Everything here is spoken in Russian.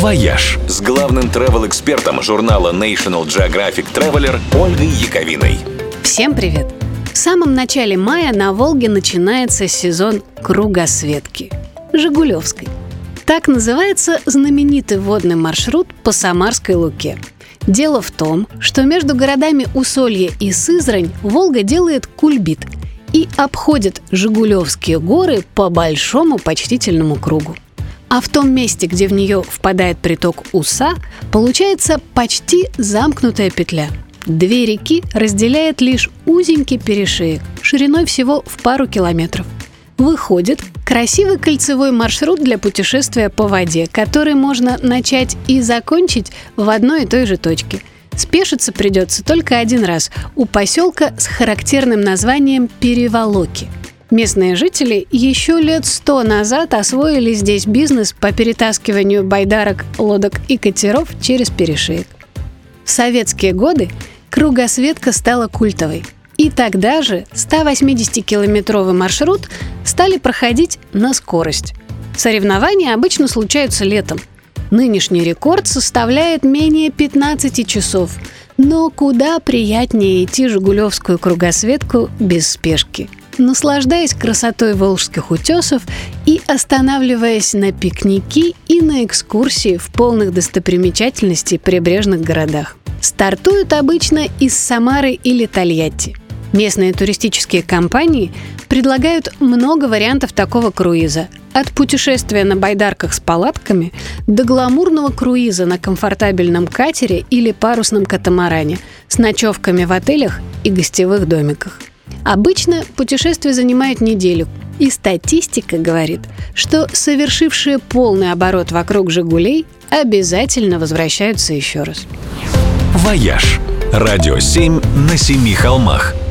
«Вояж» с главным travel-экспертом журнала National Geographic Traveler Ольгой Яковиной. Всем привет! В самом начале мая на Волге начинается сезон кругосветки – Жигулевской. Так называется знаменитый водный маршрут по Самарской Луке. Дело в том, что между городами Усолье и Сызрань Волга делает кульбит и обходит Жигулевские горы по большому почтительному кругу. А в том месте, где в нее впадает приток Уса, получается почти замкнутая петля. Две реки разделяет лишь узенький перешеек, шириной всего в пару километров. Выходит красивый кольцевой маршрут для путешествия по воде, который можно начать и закончить в одной и той же точке. Спешиться придется только один раз у поселка с характерным названием Переволоки – Местные жители еще лет сто назад освоили здесь бизнес по перетаскиванию байдарок, лодок и катеров через перешеек. В советские годы кругосветка стала культовой. И тогда же 180-километровый маршрут стали проходить на скорость. Соревнования обычно случаются летом. Нынешний рекорд составляет менее 15 часов. Но куда приятнее идти Жигулевскую кругосветку без спешки – наслаждаясь красотой волжских утесов и останавливаясь на пикники и на экскурсии в полных достопримечательностей прибрежных городах. Стартуют обычно из Самары или Тольятти. Местные туристические компании предлагают много вариантов такого круиза. От путешествия на байдарках с палатками до гламурного круиза на комфортабельном катере или парусном катамаране с ночевками в отелях и гостевых домиках. Обычно путешествие занимает неделю, и статистика говорит, что совершившие полный оборот вокруг «Жигулей» обязательно возвращаются еще раз. «Вояж» – радио 7 на семи холмах –